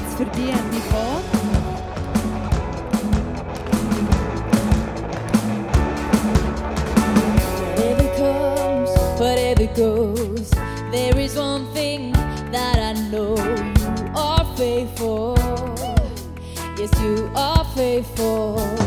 nicht wahr? Whatever comes, whatever goes, there is one thing that I know you are faithful. Yes, you are faithful.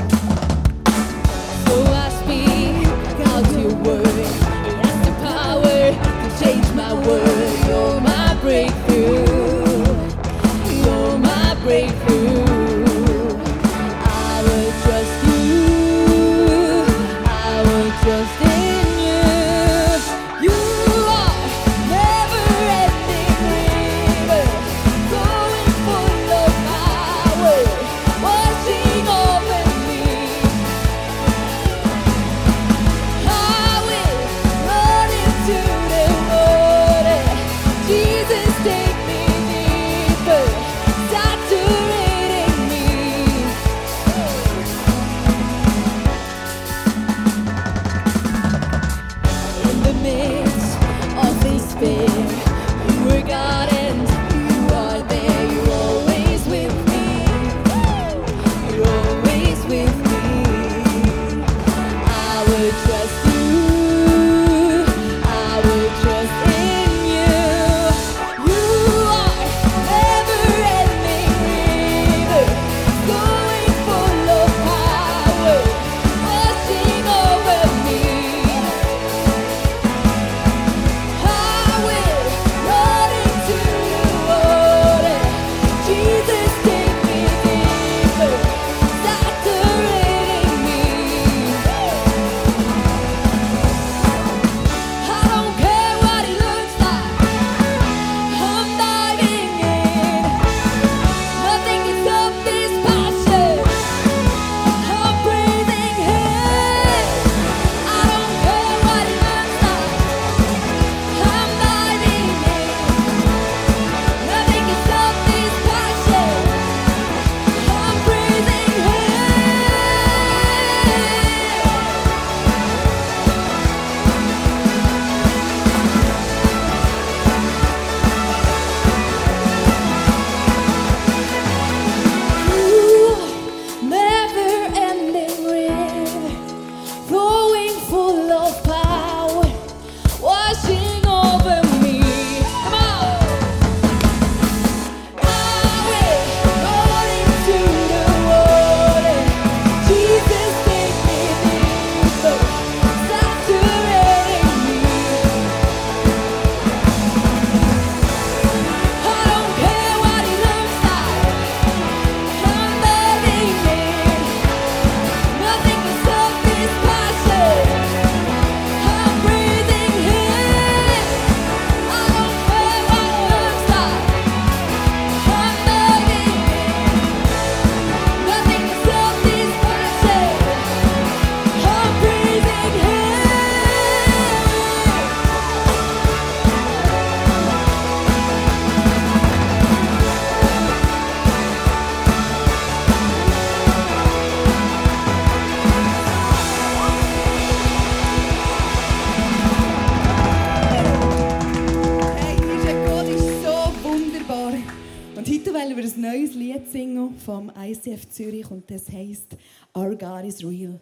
Vom ICF Zürich und das heisst Our God is Real.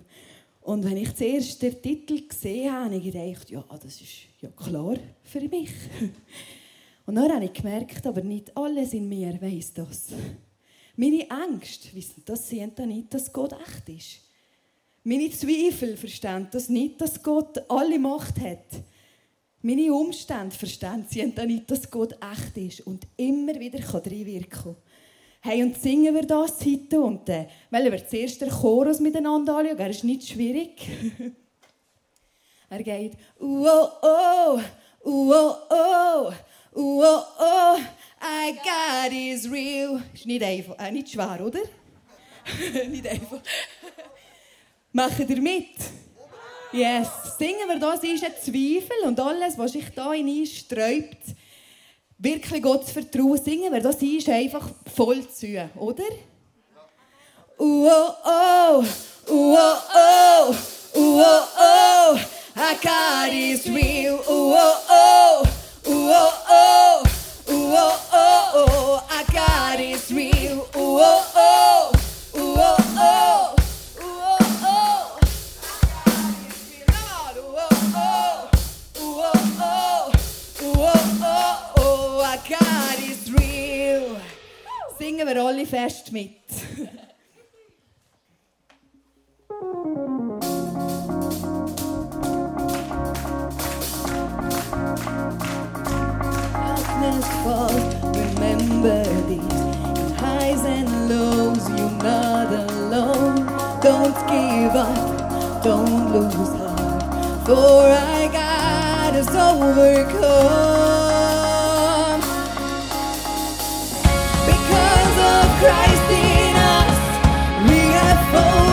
Und wenn ich zuerst den Titel gesehen habe, habe ich gedacht, ja, das ist ja klar für mich. Und dann habe ich gemerkt, aber nicht alles in mir weiss das. Meine Ängste wissen das sehen da nicht, dass Gott echt ist. Meine Zweifel verstehen das nicht, dass Gott alle Macht hat. Meine Umstände verstehen sie dann nicht, dass Gott echt ist und immer wieder reinwirken kann. Hey, und singen wir das heute und äh, wollen wir zuerst den Chorus miteinander anschauen. Er ist nicht schwierig. er geht oh oh, oh oh, oh oh, I God is real. Ist nicht einfach, äh, nicht schwer, oder? nicht einfach. Macht ihr mit? Yes. Singen wir das ist ein Zweifel und alles, was sich da in sträubt, wirklich Gott zu vertrauen. Singen wir das ist einfach voll zu, oder? Oh oh, oh oh, oh oh, our God is real. Oh oh, oh oh, oh oh, oh our God is real. alle fest mit. Darkness falls, remember these highs and lows. You're not alone. Don't give up, don't lose heart. For I got us overcome. Christ in us, we have hope.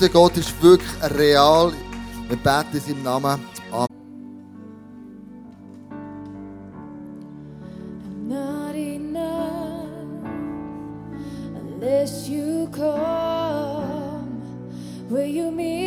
unser Gott ist wirklich real. Wir beten es im Namen. Amen. Unless you come, will you meet?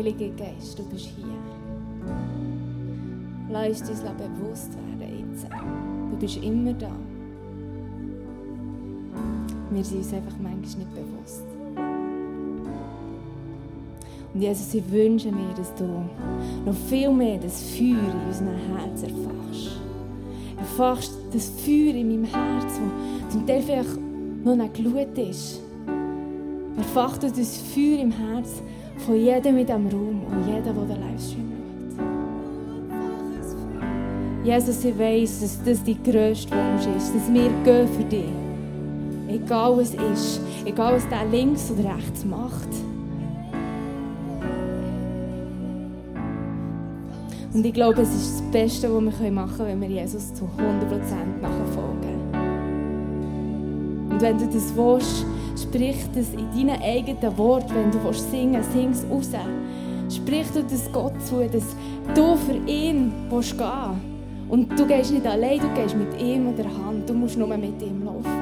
Heilige Geist, du bist hier. Lass uns bewusst werden jetzt. Du bist immer da. Wir sind uns einfach manchmal nicht bewusst. Und Jesus, ich wünsche mir, dass du noch viel mehr das Feuer in unserem Herz erfachst. Erfachst das Feuer in meinem Herz, das zum Teil vielleicht noch eine Glut ist. Erfacht du das Feuer im Herz von jedem in diesem Raum und jedem, der den Livestream schaut. Jesus, ich weiss, dass das dein grösster Wunsch ist, dass wir gehen für dich. Egal was ist, egal was der links oder rechts macht. Und ich glaube, es ist das Beste, was wir machen können, wenn wir Jesus zu 100% nachfolgen. Und wenn du das willst, sprich das in deinen eigenen Worten, wenn du willst singen sing es raus. Sprich du das Gott zu, dass du für ihn willst gehen Und du gehst nicht allein, du gehst mit ihm an der Hand. Du musst nur mit ihm laufen.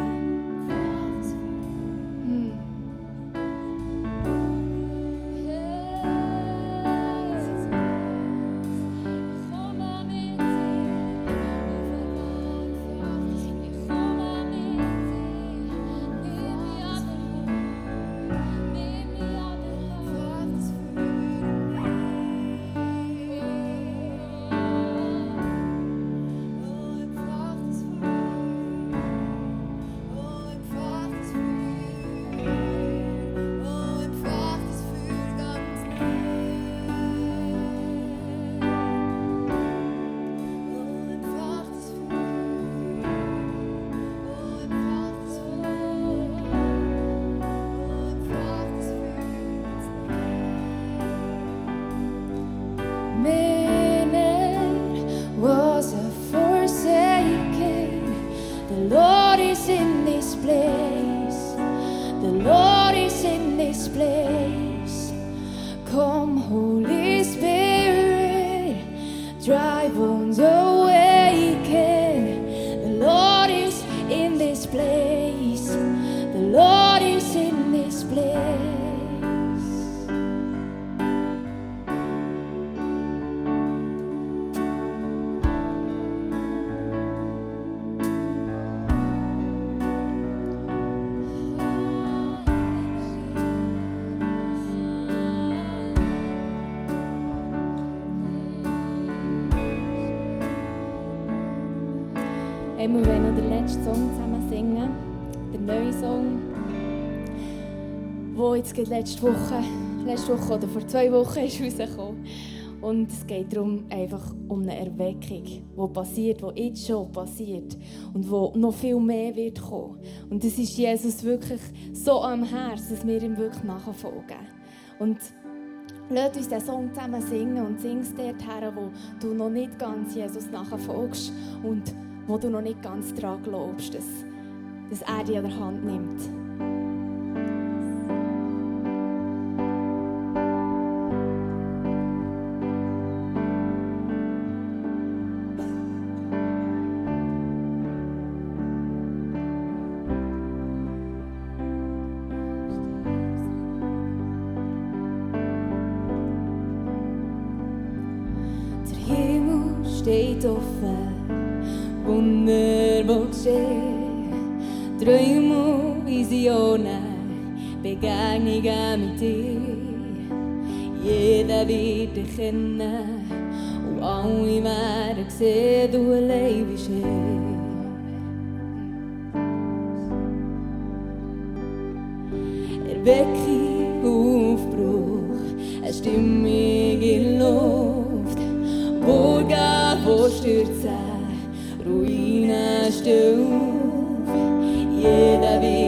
Hey, wir wollen noch den letzten Song zusammen singen. Den neuen Song, der jetzt letzte Woche, letzte Woche oder vor zwei Wochen ist rausgekommen. Und es geht darum, einfach um eine Erweckung, die passiert, die jetzt schon passiert und wo noch viel mehr wird kommen. Und das ist Jesus wirklich so am Herzen, dass wir ihm wirklich nachfolgen. Und Lass uns diesen Song zusammen singen und sing es dort her, wo du noch nicht ganz Jesus nachfolgst und wo du noch nicht ganz daran glaubst, dass, dass er dich an der Hand nimmt. Jeder wird dich kennen und alle werden sehen, du allein bist. Erweckung, Aufbruch, eine stimmige Luft, Burgen, wo stürzen, Ruinen stehen auf. Jeder wird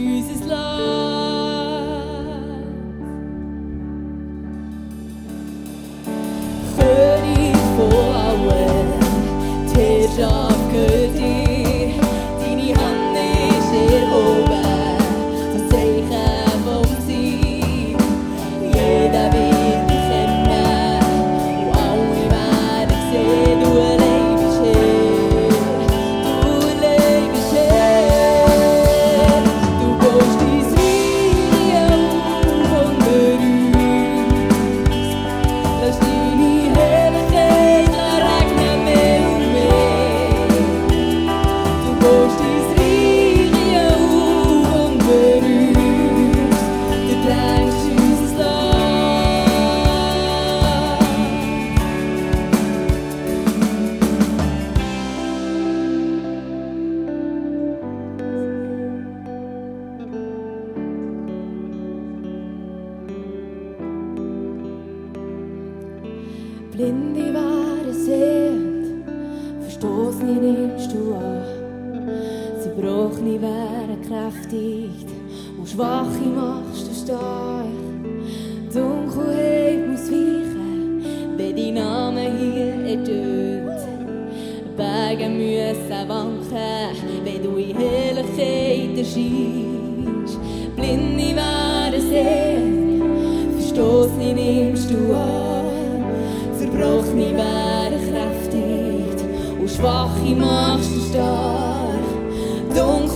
werden kräftigt und Schwache machst du stark. Dunkelheit muss weichen, wenn dein Name hier ertönt. Berge müssen wanken, wenn du in Herrlichkeit erscheinst. Blinde werden sehend, Verstoßene nimmst du an. Zerbrochene werden kräftig und Schwache machst du stark. Dunkelheit